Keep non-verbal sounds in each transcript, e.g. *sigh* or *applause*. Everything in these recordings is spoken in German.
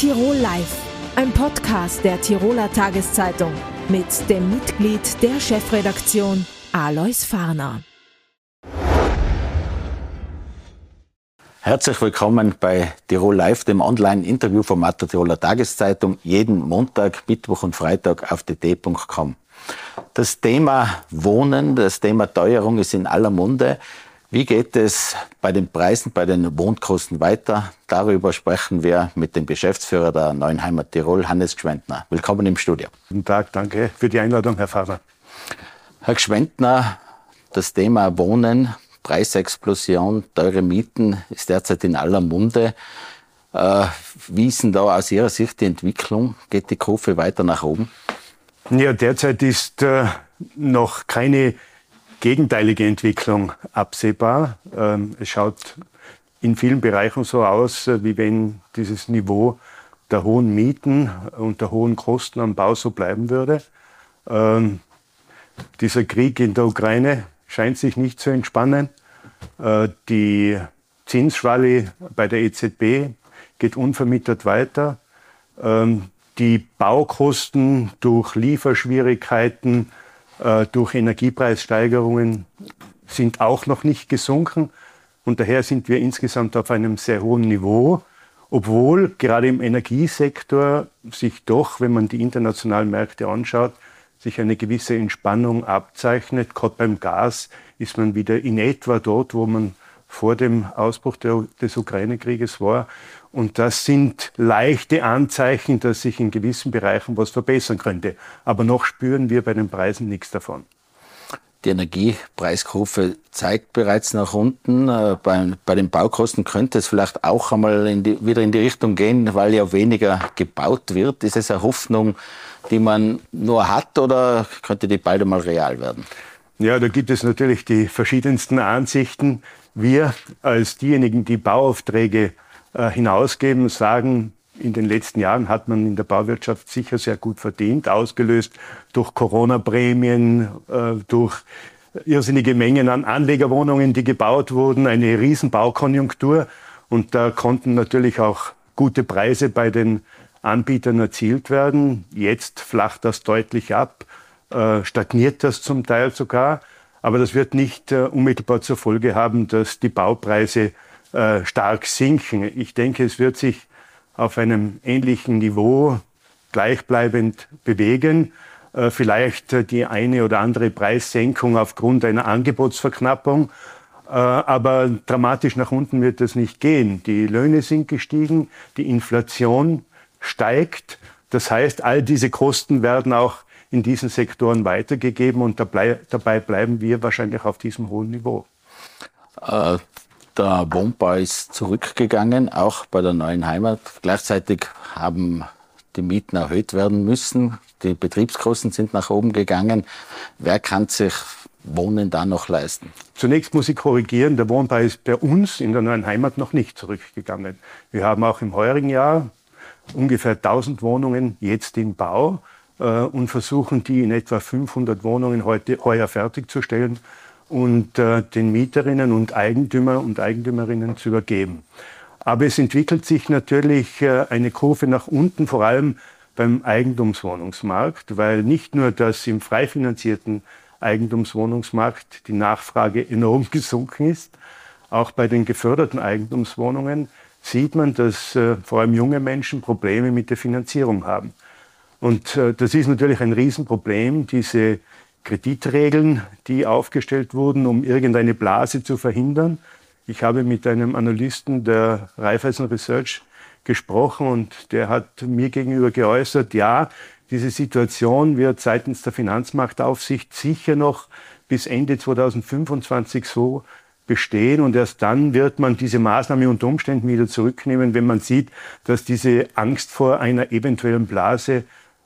Tirol Live, ein Podcast der Tiroler Tageszeitung mit dem Mitglied der Chefredaktion Alois Farner. Herzlich willkommen bei Tirol Live, dem Online-Interviewformat der Tiroler Tageszeitung, jeden Montag, Mittwoch und Freitag auf dt.com. Das Thema Wohnen, das Thema Teuerung ist in aller Munde. Wie geht es bei den Preisen, bei den Wohnkosten weiter? Darüber sprechen wir mit dem Geschäftsführer der Neuen Heimat Tirol, Hannes Gschwendner. Willkommen im Studio. Guten Tag, danke für die Einladung, Herr Fahrer. Herr Gschwendner, das Thema Wohnen, Preisexplosion, teure Mieten ist derzeit in aller Munde. Äh, wie ist denn da aus Ihrer Sicht die Entwicklung? Geht die Kurve weiter nach oben? Ja, derzeit ist äh, noch keine gegenteilige Entwicklung absehbar. Ähm, es schaut in vielen Bereichen so aus, äh, wie wenn dieses Niveau der hohen Mieten und der hohen Kosten am Bau so bleiben würde. Ähm, dieser Krieg in der Ukraine scheint sich nicht zu entspannen. Äh, die Zinsschwalle bei der EZB geht unvermittert weiter. Ähm, die Baukosten durch Lieferschwierigkeiten äh, durch Energiepreissteigerungen sind auch noch nicht gesunken. Und daher sind wir insgesamt auf einem sehr hohen Niveau, obwohl gerade im Energiesektor sich doch, wenn man die internationalen Märkte anschaut, sich eine gewisse Entspannung abzeichnet. Gerade beim Gas ist man wieder in etwa dort, wo man vor dem Ausbruch der, des Ukraine-Krieges war. Und das sind leichte Anzeichen, dass sich in gewissen Bereichen was verbessern könnte. Aber noch spüren wir bei den Preisen nichts davon. Die Energiepreiskurve zeigt bereits nach unten. Äh, bei, bei, den Baukosten könnte es vielleicht auch einmal in die, wieder in die Richtung gehen, weil ja weniger gebaut wird. Ist es eine Hoffnung, die man nur hat oder könnte die bald einmal real werden? Ja, da gibt es natürlich die verschiedensten Ansichten. Wir als diejenigen, die Bauaufträge hinausgeben, sagen, in den letzten Jahren hat man in der Bauwirtschaft sicher sehr gut verdient, ausgelöst durch Corona-Prämien, äh, durch irrsinnige Mengen an Anlegerwohnungen, die gebaut wurden, eine Riesenbaukonjunktur. Und da konnten natürlich auch gute Preise bei den Anbietern erzielt werden. Jetzt flacht das deutlich ab, äh, stagniert das zum Teil sogar. Aber das wird nicht unmittelbar zur Folge haben, dass die Baupreise äh, stark sinken. Ich denke, es wird sich auf einem ähnlichen Niveau gleichbleibend bewegen. Äh, vielleicht äh, die eine oder andere Preissenkung aufgrund einer Angebotsverknappung. Aber dramatisch nach unten wird das nicht gehen. Die Löhne sind gestiegen, die Inflation steigt. Das heißt, all diese Kosten werden auch in diesen Sektoren weitergegeben und dabei bleiben wir wahrscheinlich auf diesem hohen Niveau. Der Wohnbau ist zurückgegangen, auch bei der neuen Heimat. Gleichzeitig haben die Mieten erhöht werden müssen. Die Betriebskosten sind nach oben gegangen. Wer kann sich Wohnen da noch leisten? Zunächst muss ich korrigieren, der Wohnbau ist bei uns in der neuen Heimat noch nicht zurückgegangen. Wir haben auch im heurigen Jahr ungefähr 1000 Wohnungen jetzt im Bau äh, und versuchen die in etwa 500 Wohnungen heute, heuer fertigzustellen und äh, den Mieterinnen und Eigentümer und Eigentümerinnen zu übergeben. Aber es entwickelt sich natürlich äh, eine Kurve nach unten, vor allem beim Eigentumswohnungsmarkt, weil nicht nur das im frei finanzierten Eigentumswohnungsmarkt die Nachfrage enorm *laughs* gesunken ist, auch bei den geförderten Eigentumswohnungen sieht man, dass äh, vor allem junge Menschen Probleme mit der Finanzierung haben. Und äh, das ist natürlich ein Riesenproblem, diese Kreditregeln, die aufgestellt wurden, um irgendeine Blase zu verhindern. Ich habe mit einem Analysten der Raiffeisen Research gesprochen und der hat mir gegenüber geäußert, ja, diese Situation wird seitens der Finanzmarktaufsicht sicher noch bis Ende 2025 so bestehen und erst dann wird man diese Maßnahme unter Umständen wieder zurücknehmen, wenn man sieht, dass diese Angst vor einer eventuellen Blase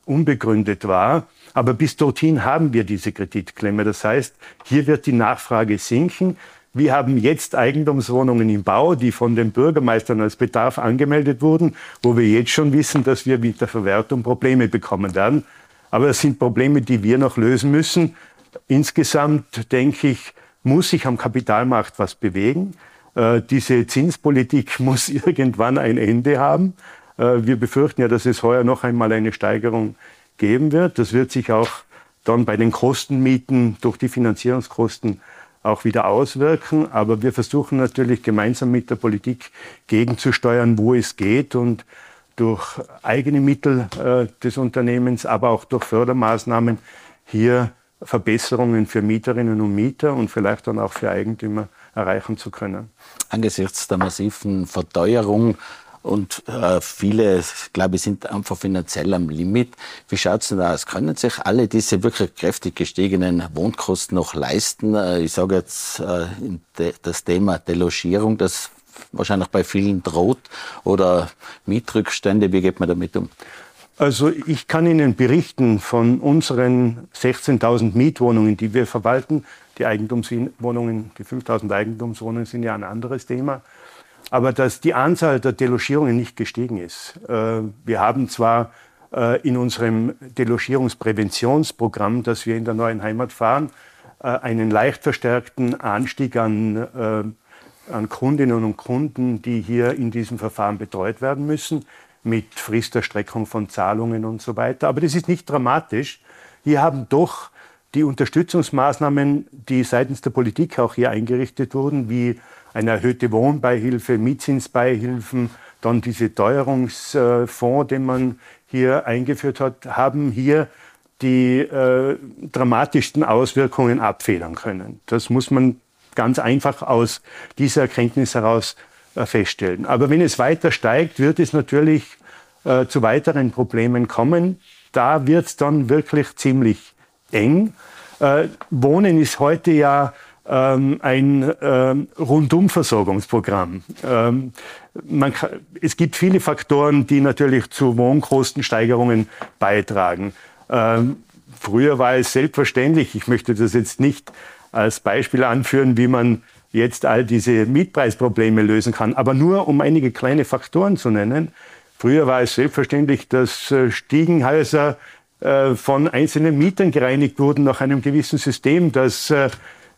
unbegründet war. Aber bis dorthin haben wir diese Kreditklemme. Das heißt, hier wird die Nachfrage sinken. Wir haben jetzt Eigentumswohnungen im Bau, die von den Bürgermeistern als Bedarf angemeldet wurden, wo wir jetzt schon wissen, dass wir mit der Verwertung Probleme bekommen werden. Aber das sind Probleme, die wir noch lösen müssen. Insgesamt denke ich, muss sich am Kapitalmarkt was bewegen. Äh, diese Zinspolitik *laughs* muss irgendwann ein Ende haben. Äh, wir befürchten ja, dass es heuer noch einmal eine Steigerung geben wird. Das wird sich auch dann bei den Kostenmieten durch die Finanzierungskosten auch wieder auswirken. Aber wir versuchen natürlich gemeinsam mit der Politik gegenzusteuern, wo es geht und durch eigene Mittel äh, des Unternehmens, aber auch durch Fördermaßnahmen hier Verbesserungen für Mieterinnen und Mieter und vielleicht dann auch für Eigentümer erreichen zu können. Angesichts der massiven Verteuerung und äh, viele, glaube ich, sind einfach finanziell am Limit. Wie schaut es denn aus? Können sich alle diese wirklich kräftig gestiegenen Wohnkosten noch leisten? Äh, ich sage jetzt äh, das Thema Delogierung, das wahrscheinlich bei vielen droht oder Mietrückstände. Wie geht man damit um? Also ich kann Ihnen berichten von unseren 16.000 Mietwohnungen, die wir verwalten. Die Eigentumswohnungen, die 5.000 Eigentumswohnungen sind ja ein anderes Thema. Aber dass die Anzahl der Delogierungen nicht gestiegen ist. Äh, wir haben zwar äh, in unserem Delogierungspräventionsprogramm, das wir in der neuen Heimat fahren, äh, einen leicht verstärkten Anstieg an, an Kundinnen und Kunden, die hier in diesem Verfahren betreut werden müssen mit Fristerstreckung von Zahlungen und so weiter. Aber das ist nicht dramatisch. Hier haben doch die Unterstützungsmaßnahmen, die seitens der Politik auch hier eingerichtet wurden, wie eine erhöhte Wohnbeihilfe, Mietzinsbeihilfen, dann diese Teuerungsfonds, den man hier eingeführt hat, haben hier die äh, dramatischsten Auswirkungen abfedern können. Das muss man ganz einfach aus dieser Erkenntnis heraus äh, feststellen. Aber wenn es weiter steigt, wird es natürlich äh, zu weiteren Problemen kommen. Da wird es dann wirklich ziemlich eng. Äh, Wohnen ist heute ja ähm, ein ähm, Rundumversorgungsprogramm. Ähm, kann, es gibt viele Faktoren, die natürlich zu Wohnkostensteigerungen beitragen. Ähm, früher war es selbstverständlich, ich möchte das jetzt nicht als Beispiel anführen, wie man jetzt all diese Mietpreisprobleme lösen kann. Aber nur um einige kleine Faktoren zu nennen. Früher war es selbstverständlich, dass äh, Stiegenhäuser äh, von einzelnen Mietern gereinigt wurden nach einem gewissen System, dass äh,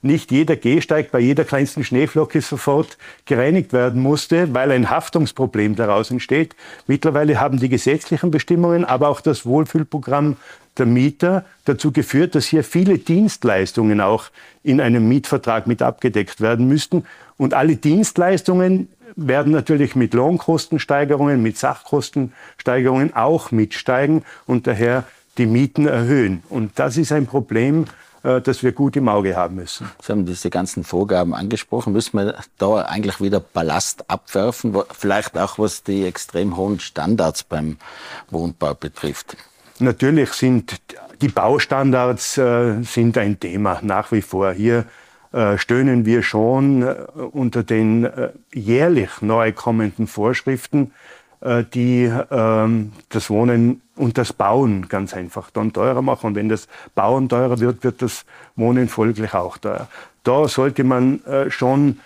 nicht jeder Gehsteig bei jeder kleinsten Schneeflocke sofort gereinigt werden musste, weil ein Haftungsproblem daraus entsteht. Mittlerweile haben die gesetzlichen Bestimmungen, aber auch das Wohlfühlprogramm der Mieter dazu geführt, dass hier viele Dienstleistungen auch in einem Mietvertrag mit abgedeckt werden müssten. Und alle Dienstleistungen werden natürlich mit Lohnkostensteigerungen, mit Sachkostensteigerungen auch mitsteigen und daher die Mieten erhöhen. Und das ist ein Problem, äh, das wir gut im Auge haben müssen. Sie haben diese ganzen Vorgaben angesprochen. Müssen wir da eigentlich wieder Ballast abwerfen, vielleicht auch was die extrem hohen Standards beim Wohnbau betrifft? Natürlich sind die Baustandards äh, sind ein Thema nach wie vor. Hier äh, stöhnen wir schon äh, unter den äh, jährlich neu kommenden Vorschriften, die ähm, das Wohnen und das Bauen ganz einfach dann teurer machen. Und wenn das Bauen teurer wird, wird das Wohnen folglich auch teuer. Da sollte man äh, schon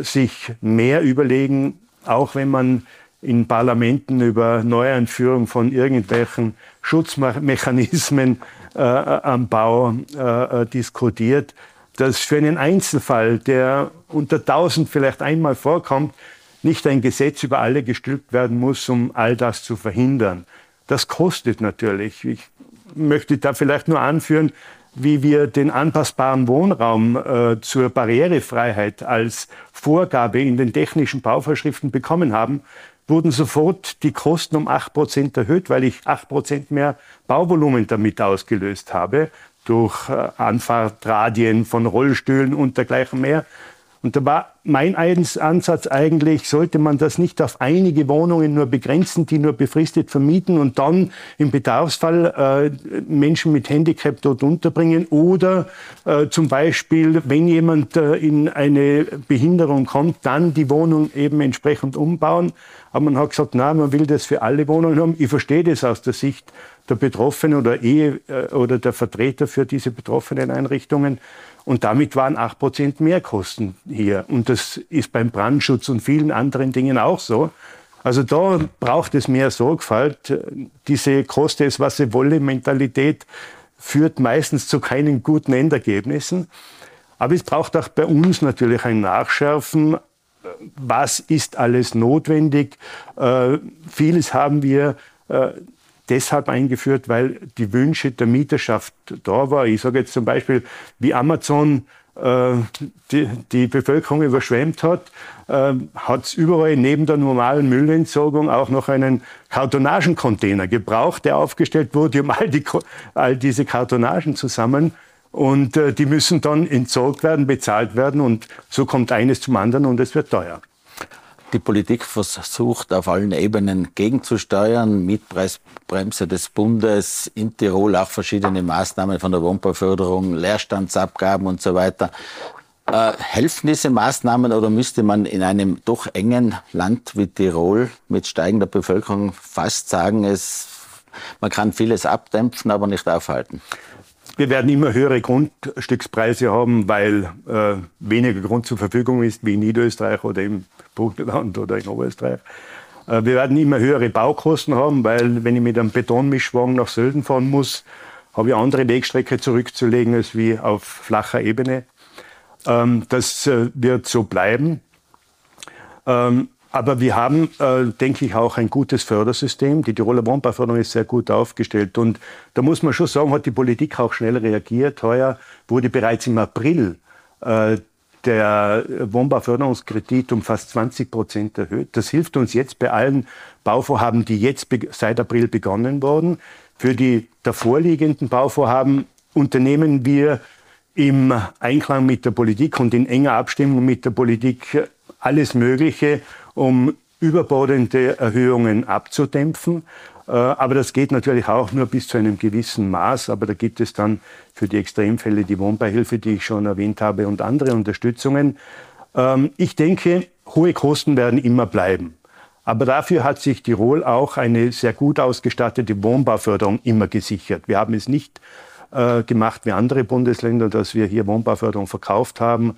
sich mehr überlegen, auch wenn man in Parlamenten über Neueinführung von irgendwelchen Schutzmechanismen äh, am Bau äh, äh, diskutiert, dass für einen Einzelfall, der unter 1000 vielleicht einmal vorkommt, nicht ein Gesetz über alle gestülpt werden muss, um all das zu verhindern. Das kostet natürlich. Ich möchte da vielleicht nur anführen, wie wir den anpassbaren Wohnraum äh, zur Barrierefreiheit als Vorgabe in den technischen Bauvorschriften bekommen haben, wurden sofort die Kosten um 8% erhöht, weil ich 8% mehr Bauvolumen damit ausgelöst habe, durch äh, Anfahrtradien von Rollstühlen und dergleichen mehr. Und da war mein Ansatz eigentlich, sollte man das nicht auf einige Wohnungen nur begrenzen, die nur befristet vermieten und dann im Bedarfsfall äh, Menschen mit Handicap dort unterbringen oder äh, zum Beispiel, wenn jemand äh, in eine Behinderung kommt, dann die Wohnung eben entsprechend umbauen. Aber man hat gesagt, na, man will das für alle Wohnungen haben. Ich verstehe das aus der Sicht der Betroffenen oder Ehe äh, oder der Vertreter für diese betroffenen Einrichtungen. Und damit waren acht Prozent Mehrkosten hier. Und das ist beim Brandschutz und vielen anderen Dingen auch so. Also da braucht es mehr Sorgfalt. Diese Koste es, was sie wolle Mentalität führt meistens zu keinen guten Endergebnissen. Aber es braucht auch bei uns natürlich ein Nachschärfen, was ist alles notwendig. Äh, vieles haben wir äh, deshalb eingeführt, weil die Wünsche der Mieterschaft da war. Ich sage jetzt zum Beispiel, wie Amazon äh, die, die Bevölkerung überschwemmt hat, äh, hat es überall neben der normalen Müllentsorgung auch noch einen Kartonagencontainer gebraucht, der aufgestellt wurde, um all, die, all diese Kartonagen zu sammeln. Und äh, die müssen dann entsorgt werden, bezahlt werden und so kommt eines zum anderen und es wird teuer. Die Politik versucht auf allen Ebenen gegenzusteuern. Mietpreisbremse des Bundes, in Tirol auch verschiedene Maßnahmen von der Wohnbauförderung, Leerstandsabgaben und so weiter. Äh, helfen diese Maßnahmen oder müsste man in einem doch engen Land wie Tirol mit steigender Bevölkerung fast sagen, es, man kann vieles abdämpfen, aber nicht aufhalten? Wir werden immer höhere Grundstückspreise haben, weil äh, weniger Grund zur Verfügung ist, wie in Niederösterreich oder im Burgenland oder in Oberösterreich. Äh, wir werden immer höhere Baukosten haben, weil wenn ich mit einem Betonmischwagen nach Sölden fahren muss, habe ich andere Wegstrecke zurückzulegen als wie auf flacher Ebene. Ähm, das äh, wird so bleiben. Ähm, aber wir haben, äh, denke ich, auch ein gutes Fördersystem. Die Tiroler Wohnbauförderung ist sehr gut aufgestellt. Und da muss man schon sagen, hat die Politik auch schnell reagiert. Heuer wurde bereits im April äh, der Wohnbauförderungskredit um fast 20 Prozent erhöht. Das hilft uns jetzt bei allen Bauvorhaben, die jetzt seit April begonnen wurden. Für die davorliegenden Bauvorhaben unternehmen wir im Einklang mit der Politik und in enger Abstimmung mit der Politik alles Mögliche, um überbordende Erhöhungen abzudämpfen. Äh, aber das geht natürlich auch nur bis zu einem gewissen Maß. Aber da gibt es dann für die Extremfälle die Wohnbeihilfe, die ich schon erwähnt habe, und andere Unterstützungen. Ähm, ich denke, hohe Kosten werden immer bleiben. Aber dafür hat sich Tirol auch eine sehr gut ausgestattete Wohnbauförderung immer gesichert. Wir haben es nicht äh, gemacht wie andere Bundesländer, dass wir hier Wohnbauförderung verkauft haben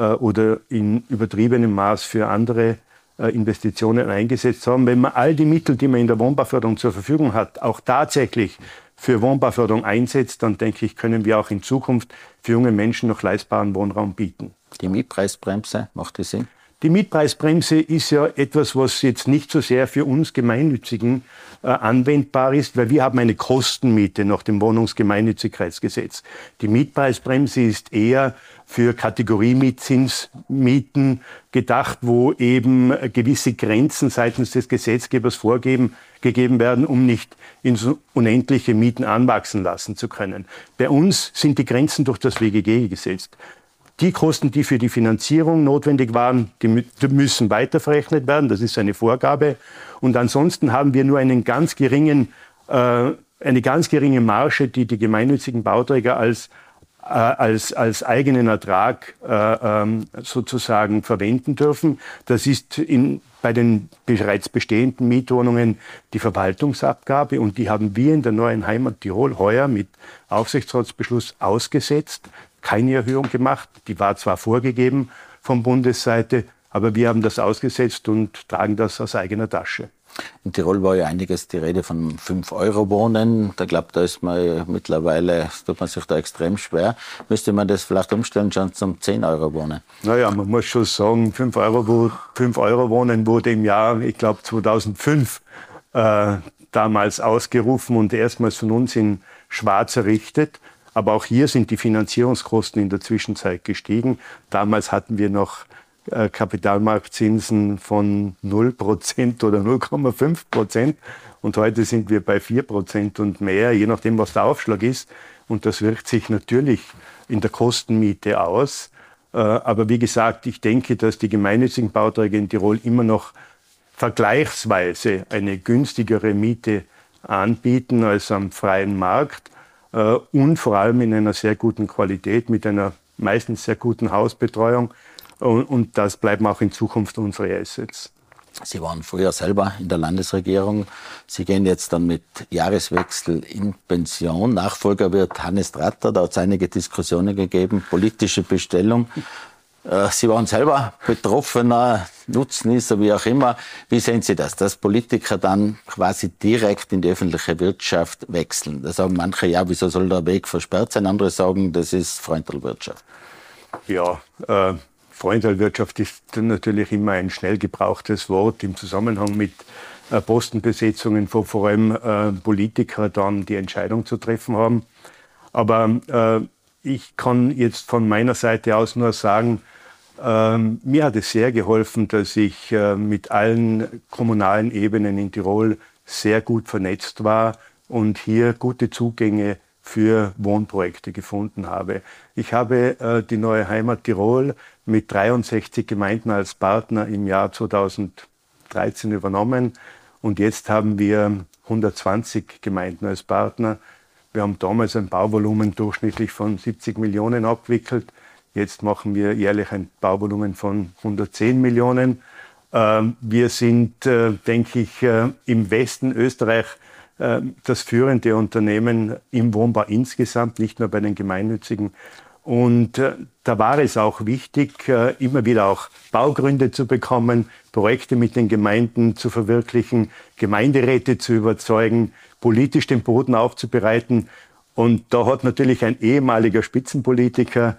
oder in übertriebenem Maß für andere äh, Investitionen eingesetzt haben. Wenn man all die Mittel, die man in der Wohnbauförderung zur Verfügung hat, auch tatsächlich für Wohnbauförderung einsetzt, dann denke ich, können wir auch in Zukunft für junge Menschen noch leistbaren Wohnraum bieten. Die Mietpreisbremse, macht die Sinn? Die Mietpreisbremse ist ja etwas, was jetzt nicht so sehr für uns Gemeinnützigen äh, anwendbar ist, weil wir haben eine Kostenmiete nach dem Wohnungsgemeinnützigkeitsgesetz. Die Mietpreisbremse ist eher für Kategoriemietzinsmieten gedacht, wo eben gewisse Grenzen seitens des Gesetzgebers vorgeben, gegeben werden, um nicht ins unendliche Mieten anwachsen lassen zu können. Bei uns sind die Grenzen durch das WGG gesetzt. Die Kosten, die für die Finanzierung notwendig waren, die müssen weiterverrechnet werden. Das ist eine Vorgabe. Und ansonsten haben wir nur einen ganz geringen, äh, eine ganz geringe Marge, die die gemeinnützigen Bauträger als als, als eigenen Ertrag äh, ähm, sozusagen verwenden dürfen. Das ist in, bei den bereits bestehenden Mietwohnungen die Verwaltungsabgabe und die haben wir in der neuen Heimat Tirol heuer mit Aufsichtsratsbeschluss ausgesetzt, keine Erhöhung gemacht. Die war zwar vorgegeben von Bundesseite, aber wir haben das ausgesetzt und tragen das aus eigener Tasche. In Tirol war ja einiges die Rede von 5-Euro-Wohnen. Da glaubt, da ist man mittlerweile, tut man sich da extrem schwer. Müsste man das vielleicht umstellen schon zum 10-Euro-Wohnen? Naja, man muss schon sagen, 5-Euro-Wohnen wurde im Jahr, ich glaube 2005, äh, damals ausgerufen und erstmals von uns in Schwarz errichtet. Aber auch hier sind die Finanzierungskosten in der Zwischenzeit gestiegen. Damals hatten wir noch äh, Kapitalmarktzinsen von 0% oder 0,5%. Und heute sind wir bei 4% und mehr, je nachdem, was der Aufschlag ist. Und das wirkt sich natürlich in der Kostenmiete aus. Äh, aber wie gesagt, ich denke, dass die gemeinnützigen Bauträger in Tirol immer noch vergleichsweise eine günstigere Miete anbieten als am freien Markt äh, und vor allem in einer sehr guten Qualität mit einer meistens sehr guten Hausbetreuung. Und, und das bleiben auch in Zukunft unsere Assets. Sie waren früher selber in der Landesregierung. Sie gehen jetzt dann mit Jahreswechsel in Pension. Nachfolger wird Hannes Tratter. Da hat es einige Diskussionen gegeben, politische Bestellung. Äh, Sie waren selber Betroffener, Nutznießer, wie auch immer. Wie sehen Sie das, dass Politiker dann quasi direkt in die öffentliche Wirtschaft wechseln? Da sagen manche, ja, wieso soll der Weg versperrt sein? Andere sagen, das ist Freundelwirtschaft. Ja, äh, Freundalwirtschaft ist natürlich immer ein schnell gebrauchtes Wort im Zusammenhang mit äh, Postenbesetzungen, wo vor allem äh, Politiker dann die Entscheidung zu treffen haben. Aber äh, ich kann jetzt von meiner Seite aus nur sagen, ähm, mir hat es sehr geholfen, dass ich mit allen kommunalen Ebenen in Tirol sehr gut vernetzt war und hier gute Zugänge für Wohnprojekte gefunden habe. Ich habe äh, die neue Heimat Tirol mit 63 Gemeinden als Partner im Jahr 2013 übernommen und jetzt haben wir 120 Gemeinden als Partner. Wir haben damals ein Bauvolumen durchschnittlich von 70 Millionen abgewickelt. Jetzt machen wir jährlich ein Bauvolumen von 110 Millionen. Ähm, wir sind, äh, denke ich, äh, im Westen Österreich das führende Unternehmen im Wohnbau insgesamt, nicht nur bei den gemeinnützigen. Und da war es auch wichtig, immer wieder auch Baugründe zu bekommen, Projekte mit den Gemeinden zu verwirklichen, Gemeinderäte zu überzeugen, politisch den Boden aufzubereiten. Und da hat natürlich ein ehemaliger Spitzenpolitiker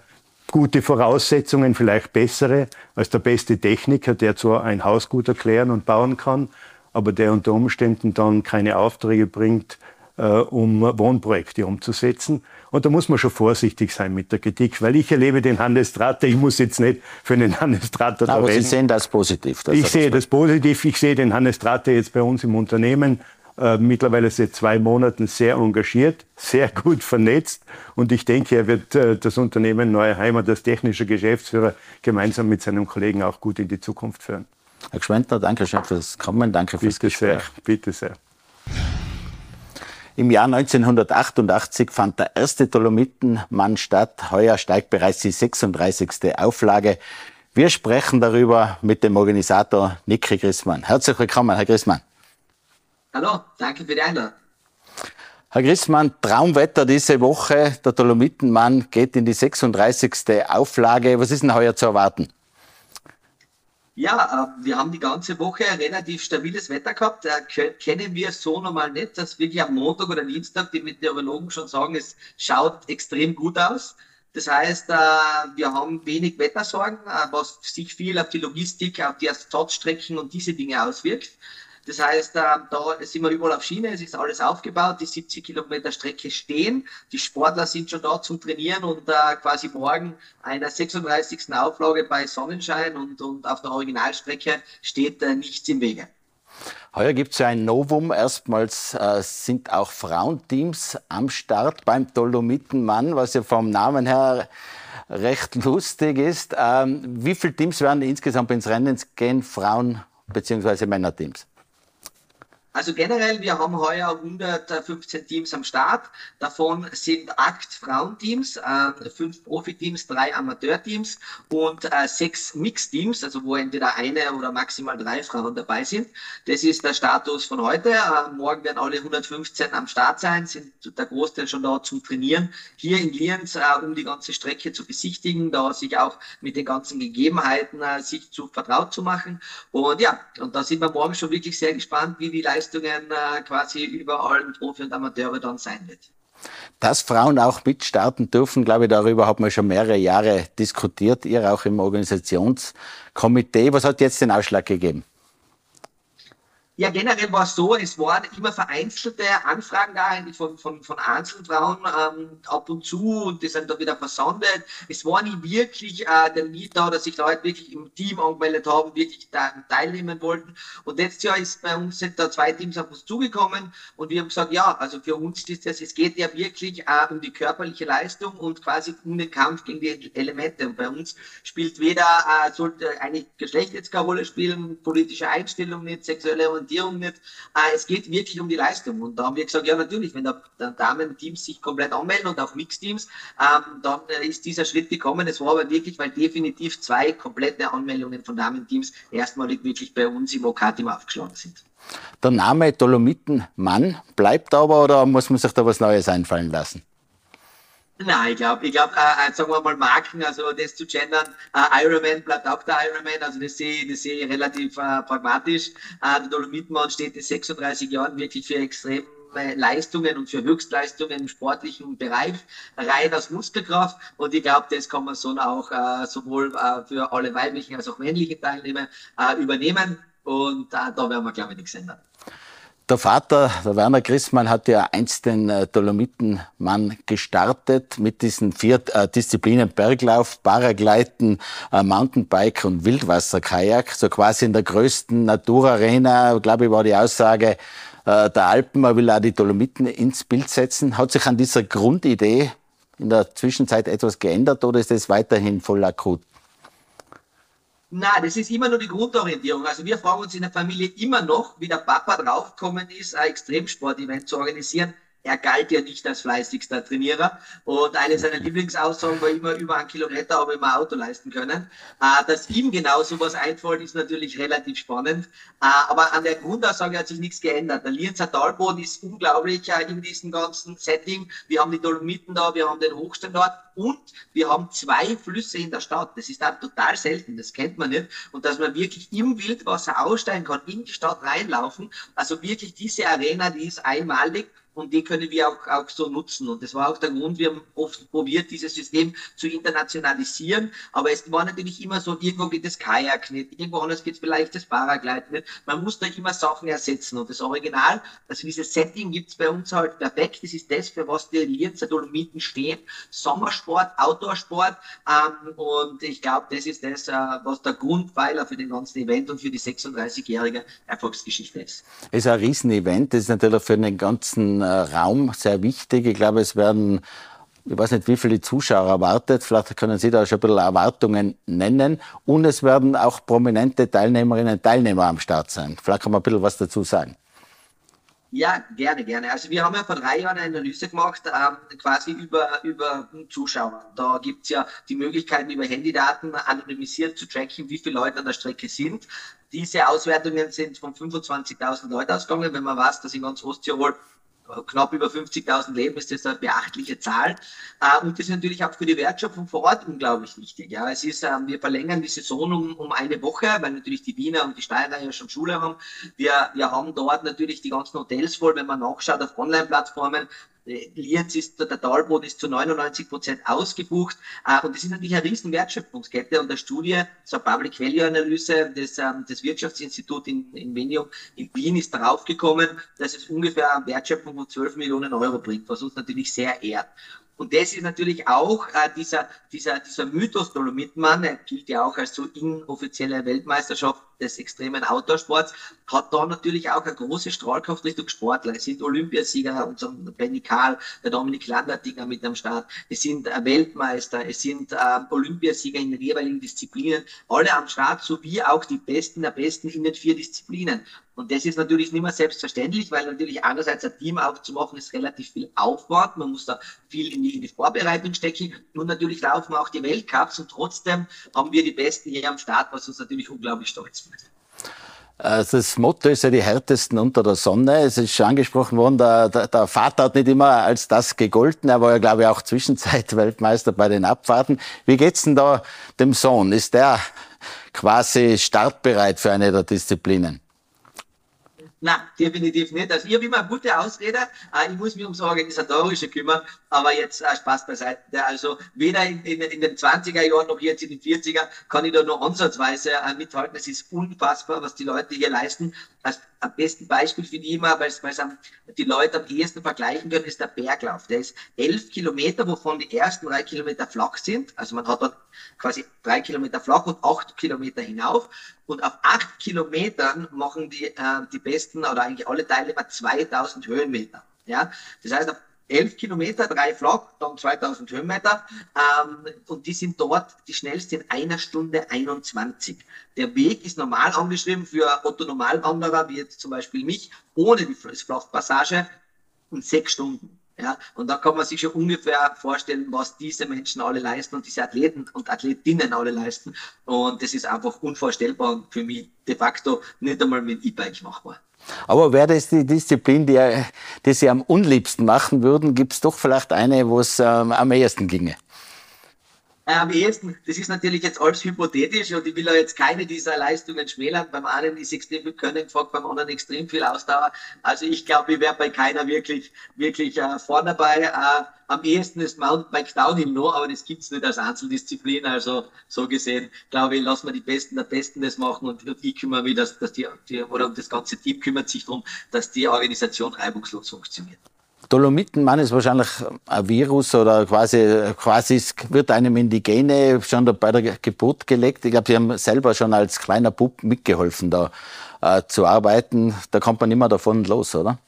gute Voraussetzungen, vielleicht bessere als der beste Techniker, der zwar ein Haus gut erklären und bauen kann, aber der unter Umständen dann keine Aufträge bringt, äh, um Wohnprojekte umzusetzen. Und da muss man schon vorsichtig sein mit der Kritik, weil ich erlebe den Hannes Strater, ich muss jetzt nicht für den Hannes Strater Aber. Sie sehen das positiv. Das ich sehe das positiv. Ich sehe den Hannes Strater jetzt bei uns im Unternehmen äh, mittlerweile seit zwei Monaten sehr engagiert, sehr gut vernetzt und ich denke, er wird äh, das Unternehmen Neue Heimat als technischer Geschäftsführer gemeinsam mit seinem Kollegen auch gut in die Zukunft führen. Herr Gschwendner, danke schön fürs Kommen, danke fürs bitte Gespräch. Sehr, bitte sehr. Im Jahr 1988 fand der erste Dolomitenmann statt. Heuer steigt bereits die 36. Auflage. Wir sprechen darüber mit dem Organisator Niki Grissmann. Herzlich willkommen, Herr Grissmann. Hallo, danke für die Einladung. Herr Grissmann, Traumwetter diese Woche. Der Dolomitenmann geht in die 36. Auflage. Was ist denn heuer zu erwarten? Ja, äh, wir haben die ganze Woche relativ stabiles Wetter gehabt. Äh, kennen wir so normal nicht, dass wirklich am Montag oder Dienstag die Meteorologen schon sagen, es schaut extrem gut aus. Das heißt, äh, wir haben wenig Wettersorgen, was sich viel auf die Logistik, auf die Ersatzstrecken und diese Dinge auswirkt. Das heißt, äh, da sind wir überall auf Schiene, es ist alles aufgebaut, die 70 Kilometer Strecke stehen, die Sportler sind schon da zum Trainieren und äh, quasi morgen einer 36. Auflage bei Sonnenschein und, und auf der Originalstrecke steht äh, nichts im Wege. Heuer gibt es ja ein Novum. Erstmals äh, sind auch Frauenteams am Start beim Dolomitenmann, was ja vom Namen her recht lustig ist. Ähm, wie viele Teams werden insgesamt ins Rennen gehen, Frauen- bzw. Männerteams? Also generell, wir haben heuer 115 Teams am Start. Davon sind acht Frauenteams, äh, fünf Profiteams, drei Amateurteams und äh, sechs Mixteams, also wo entweder eine oder maximal drei Frauen dabei sind. Das ist der Status von heute. Äh, morgen werden alle 115 am Start sein, sind der Großteil schon da zum Trainieren. Hier in Lienz, um die ganze Strecke zu besichtigen, da sich auch mit den ganzen Gegebenheiten sich zu vertraut zu machen. Und ja, und da sind wir morgen schon wirklich sehr gespannt, wie die Leistung Leistungen äh, quasi überall Profi und Amateure dann sein wird. Dass Frauen auch mitstarten dürfen, glaube ich, darüber hat man schon mehrere Jahre diskutiert, ihr auch im Organisationskomitee. Was hat jetzt den Ausschlag gegeben? Ja, generell war es so, es waren immer vereinzelte Anfragen da eigentlich von, von, von Einzelfrauen ähm, ab und zu und die sind dann wieder versandet. Es war nie wirklich äh, der Need da, dass sich Leute wirklich im Team angemeldet haben, wirklich da teilnehmen wollten. Und letztes Jahr ist bei uns sind da zwei Teams auf uns zugekommen und wir haben gesagt, ja, also für uns ist das, es geht ja wirklich äh, um die körperliche Leistung und quasi um den Kampf gegen die Elemente. Und bei uns spielt weder, äh, sollte eine Geschlecht jetzt keine Rolle spielen, politische Einstellung nicht, sexuelle und Orientierung nicht. Äh, es geht wirklich um die Leistung. Und da haben wir gesagt, ja natürlich, wenn da Damen-Teams sich komplett anmelden und auch Mixteams, ähm, dann äh, ist dieser Schritt gekommen. Es war aber wirklich, weil definitiv zwei komplette Anmeldungen von Damen-Teams erstmalig wirklich bei uns im OK-Team aufgeschlagen sind. Der Name Dolomitenmann bleibt aber oder muss man sich da was Neues einfallen lassen? Nein, ich glaube, ich glaub, äh, äh, sagen wir mal Marken, also das zu gendern, äh, Ironman bleibt auch der Ironman, also das sehe das sehe ich relativ äh, pragmatisch. Äh, der Dolomitmann steht in 36 Jahren wirklich für extrem Leistungen und für Höchstleistungen im sportlichen Bereich, rein aus Muskelkraft. Und ich glaube, das kann man so auch äh, sowohl äh, für alle weiblichen als auch männlichen Teilnehmer äh, übernehmen. Und äh, da werden wir, glaube ich, nichts ändern. Der Vater, der Werner Grissmann, hat ja einst den äh, Dolomitenmann gestartet mit diesen vier äh, Disziplinen Berglauf, Paragleiten, äh, Mountainbike und Wildwasserkajak. So quasi in der größten Naturarena, glaube ich, war die Aussage äh, der Alpen. Man will auch die Dolomiten ins Bild setzen. Hat sich an dieser Grundidee in der Zwischenzeit etwas geändert oder ist es weiterhin voll akut? Nein, das ist immer nur die Grundorientierung. Also wir fragen uns in der Familie immer noch, wie der Papa draufgekommen ist, ein Extremsport-Event zu organisieren er galt ja nicht als fleißigster Trainierer. Und eine seiner Lieblingsaussagen war immer, über einen Kilometer habe ich mir ein Auto leisten können. Äh, dass ihm genau sowas einfällt, ist natürlich relativ spannend. Äh, aber an der Grundaussage hat sich nichts geändert. Der Lienzer Talboden ist unglaublich in diesem ganzen Setting. Wir haben die Dolomiten da, wir haben den Hochstandort und wir haben zwei Flüsse in der Stadt. Das ist auch total selten, das kennt man nicht. Und dass man wirklich im Wildwasser aussteigen kann, in die Stadt reinlaufen. Also wirklich diese Arena, die ist einmalig und die können wir auch, auch so nutzen. Und das war auch der Grund, wir haben oft probiert, dieses System zu internationalisieren, aber es war natürlich immer so, irgendwo geht das Kajak nicht, irgendwo anders geht es vielleicht das Paragliden nicht. Man muss da immer Sachen ersetzen und das Original, also dieses Setting gibt es bei uns halt perfekt, das ist das, für was die Lienzer Dolomiten stehen, Sommersport, Outdoorsport ähm, und ich glaube, das ist das, äh, was der Grundpfeiler für den ganzen Event und für die 36-jährige Erfolgsgeschichte ist. Es ist ein Riesenevent, das ist natürlich für den ganzen Raum sehr wichtig. Ich glaube, es werden ich weiß nicht, wie viele Zuschauer erwartet. Vielleicht können Sie da schon ein bisschen Erwartungen nennen. Und es werden auch prominente Teilnehmerinnen und Teilnehmer am Start sein. Vielleicht kann man ein bisschen was dazu sagen. Ja, gerne, gerne. Also wir haben ja vor drei Jahren eine Analyse gemacht, ähm, quasi über, über Zuschauer. Da gibt es ja die Möglichkeiten, über Handydaten anonymisiert zu tracken, wie viele Leute an der Strecke sind. Diese Auswertungen sind von 25.000 Leuten ausgegangen. Wenn man weiß, dass in ganz Osttirol knapp über 50.000 leben, ist das eine beachtliche Zahl. Äh, und das ist natürlich auch für die Wertschöpfung vor Ort unglaublich wichtig. Ja, es ist, ähm, wir verlängern die Saison um, um eine Woche, weil natürlich die Wiener und die Steirer ja schon Schule haben. Wir, wir haben dort natürlich die ganzen Hotels voll, wenn man nachschaut auf Online-Plattformen. Lienz ist, der Talboden ist zu 99 Prozent ausgebucht. Äh, und das ist natürlich eine riesen Wertschöpfungskette. Und der Studie, eine Public Value Analyse des, ähm, des Wirtschaftsinstituts in, in Venium in Wien ist darauf gekommen, dass es ungefähr eine Wertschöpfung von 12 Millionen Euro bringt, was uns natürlich sehr ehrt. Und das ist natürlich auch äh, dieser, dieser, dieser Mythos Dolomitmann, er gilt ja auch als so inoffizielle Weltmeisterschaft des extremen Outdoorsports, hat da natürlich auch eine große Strahlkraft Richtung Sportler. Es sind Olympiasieger, unser Benny Karl, der Dominik Landertinger mit am Start. Es sind äh, Weltmeister, es sind äh, Olympiasieger in den jeweiligen Disziplinen, alle am Start, sowie auch die Besten der Besten in den vier Disziplinen. Und das ist natürlich nicht mehr selbstverständlich, weil natürlich einerseits ein Team aufzumachen ist relativ viel Aufwand. Man muss da viel in die, in die Vorbereitung stecken. Und natürlich laufen auch die Weltcups und trotzdem haben wir die Besten hier am Start, was uns natürlich unglaublich stolz das Motto ist ja die härtesten unter der Sonne. Es ist schon angesprochen worden, der, der, der Vater hat nicht immer als das gegolten. Er war ja, glaube ich, auch Zwischenzeit-Weltmeister *laughs* bei den Abfahrten. Wie geht's denn da dem Sohn? Ist der quasi startbereit für eine der Disziplinen? Nein, definitiv nicht. Also ich habe immer gute Ausrede. Äh, ich muss mich ums Organisatorische kümmern, aber jetzt äh, Spaß beiseite. Also weder in, in, in, den 20er Jahren noch jetzt in den 40er kann ich da noch ansatzweise äh, mithalten. Es ist unfassbar, was die Leute hier leisten. Als am besten Beispiel finde ich immer, weil es die Leute am ehesten vergleichen können, ist der Berglauf. Der ist elf Kilometer, wovon die ersten drei Kilometer flach sind. Also man hat dann quasi drei Kilometer flach und acht Kilometer hinauf. Und auf acht Kilometern machen die, äh, die besten oder eigentlich alle Teilnehmer 2000 Höhenmeter. Ja, das heißt, auf 11 Kilometer, drei flach, dann 2000 Höhenmeter. Ähm, und die sind dort die schnellsten in einer Stunde 21. Der Weg ist normal angeschrieben für Otto Normalwanderer, wie jetzt zum Beispiel mich, ohne die Flachpassage, in sechs Stunden. Ja, und da kann man sich schon ungefähr vorstellen, was diese Menschen alle leisten und diese Athleten und Athletinnen alle leisten. Und das ist einfach unvorstellbar und für mich de facto nicht einmal mit E-Bike machbar. Aber wäre das die Disziplin, die, die Sie am unliebsten machen würden, gibt es doch vielleicht eine, wo es ähm, am ehesten ginge? Äh, am ehesten, das ist natürlich jetzt alles hypothetisch und ich will ja jetzt keine dieser Leistungen schmälern. Beim einen ist extrem viel Können gefragt, beim anderen extrem viel Ausdauer. Also ich glaube, ich wäre bei keiner wirklich, wirklich äh, vorne dabei. Äh, am ehesten ist Mountainbike Downhill noch, aber das gibt's nicht als Einzeldisziplin. Also so gesehen, glaube ich, lassen wir die Besten der Besten das machen und, und ich kümmere mich, dass, dass die, die, oder das ganze Team kümmert sich darum, dass die Organisation reibungslos funktioniert. Dolomitenmann ist wahrscheinlich ein Virus oder quasi, quasi wird einem in die Gene schon bei der Geburt gelegt. Ich glaube, Sie haben selber schon als kleiner Bub mitgeholfen, da äh, zu arbeiten. Da kommt man immer davon los, oder?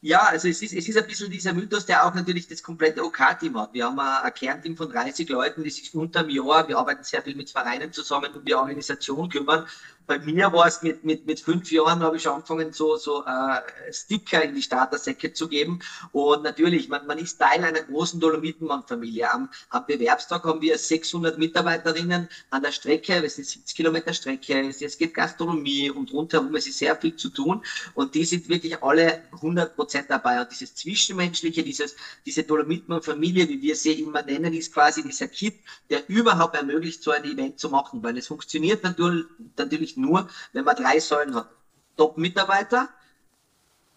Ja, also es ist, es ist ein bisschen dieser Mythos, der auch natürlich das komplette OK-Team hat. Wir haben ein Kernteam von 30 Leuten, die sich unter dem Jahr, wir arbeiten sehr viel mit Vereinen zusammen, um die Organisation kümmern bei mir war es mit, mit, mit fünf Jahren, habe ich angefangen, so, so äh, Sticker in die Startersäcke zu geben. Und natürlich, man, man ist Teil einer großen Dolomitenmann-Familie. Am, am Bewerbstag haben wir 600 Mitarbeiterinnen an der Strecke, es sind 70 Kilometer Strecke, es, es geht Gastronomie und rundherum, es ist sehr viel zu tun. Und die sind wirklich alle 100 Prozent dabei. Und dieses Zwischenmenschliche, dieses, diese Dolomitenmann-Familie, wie wir sie immer nennen, ist quasi dieser Kit, der überhaupt ermöglicht, so ein Event zu machen. Weil es funktioniert natürlich, natürlich nur, wenn man drei Säulen hat. Top-Mitarbeiter,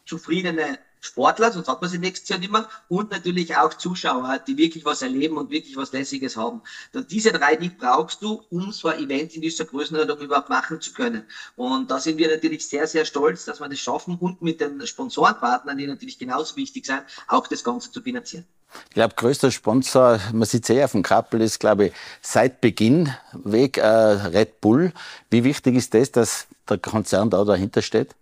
zufriedene Sportler, sonst hat man sie nächstes Jahr nicht mehr, und natürlich auch Zuschauer, die wirklich was erleben und wirklich was Lässiges haben. Und diese drei, die brauchst du, um so ein Event in dieser Größenordnung überhaupt machen zu können. Und da sind wir natürlich sehr, sehr stolz, dass wir das schaffen und mit den Sponsorenpartnern, die natürlich genauso wichtig sind, auch das Ganze zu finanzieren. Ich glaube, größter Sponsor, man sieht sehr auf dem Kappel, ist, glaube ich, seit Beginn weg äh, Red Bull. Wie wichtig ist das, dass der Konzern da dahinter steht?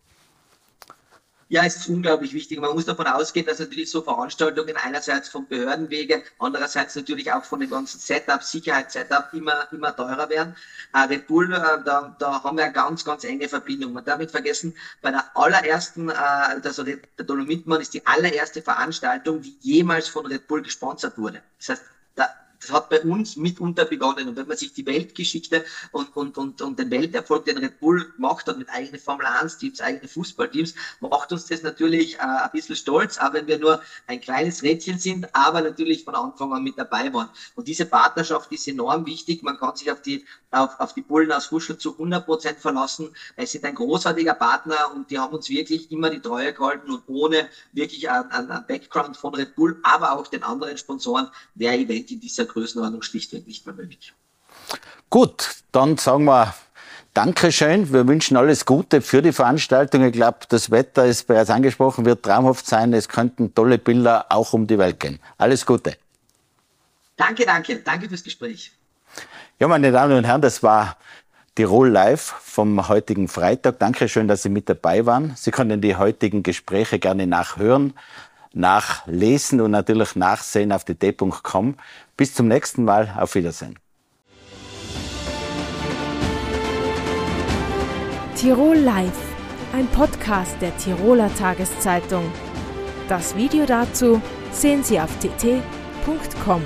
Ja, ist unglaublich wichtig. Man muss davon ausgehen, dass natürlich so Veranstaltungen einerseits vom Behördenwege, andererseits natürlich auch von dem ganzen Setup, Sicherheitssetup immer, immer teurer werden. Äh, Red Bull, äh, da, da haben wir eine ganz, ganz enge Verbindung. Man darf nicht vergessen, bei der allerersten, äh, also der Dolomitmann ist die allererste Veranstaltung, die jemals von Red Bull gesponsert wurde. Das heißt, da, das hat bei uns mitunter begonnen. Und wenn man sich die Weltgeschichte und, und, und, und den Welterfolg, den Red Bull gemacht hat mit eigenen Formel 1-Teams, eigenen Fußballteams, macht uns das natürlich äh, ein bisschen stolz, auch wenn wir nur ein kleines Rädchen sind, aber natürlich von Anfang an mit dabei waren. Und diese Partnerschaft ist enorm wichtig. Man kann sich auf die, auf, auf die Bullen aus Huschel zu 100 Prozent verlassen. Es sind ein großartiger Partner und die haben uns wirklich immer die Treue gehalten und ohne wirklich einen, einen Background von Red Bull, aber auch den anderen Sponsoren wäre Event in dieser Größenordnung schlichtweg nicht mehr möglich. Gut, dann sagen wir Dankeschön. Wir wünschen alles Gute für die Veranstaltung. Ich glaube, das Wetter ist bereits angesprochen, wird traumhaft sein. Es könnten tolle Bilder auch um die Welt gehen. Alles Gute. Danke, danke. Danke fürs Gespräch. Ja, meine Damen und Herren, das war Tirol Live vom heutigen Freitag. Dankeschön, dass Sie mit dabei waren. Sie können die heutigen Gespräche gerne nachhören nachlesen und natürlich nachsehen auf dt.com. Bis zum nächsten Mal. Auf Wiedersehen. Tirol Live, ein Podcast der Tiroler Tageszeitung. Das Video dazu sehen Sie auf tt.com.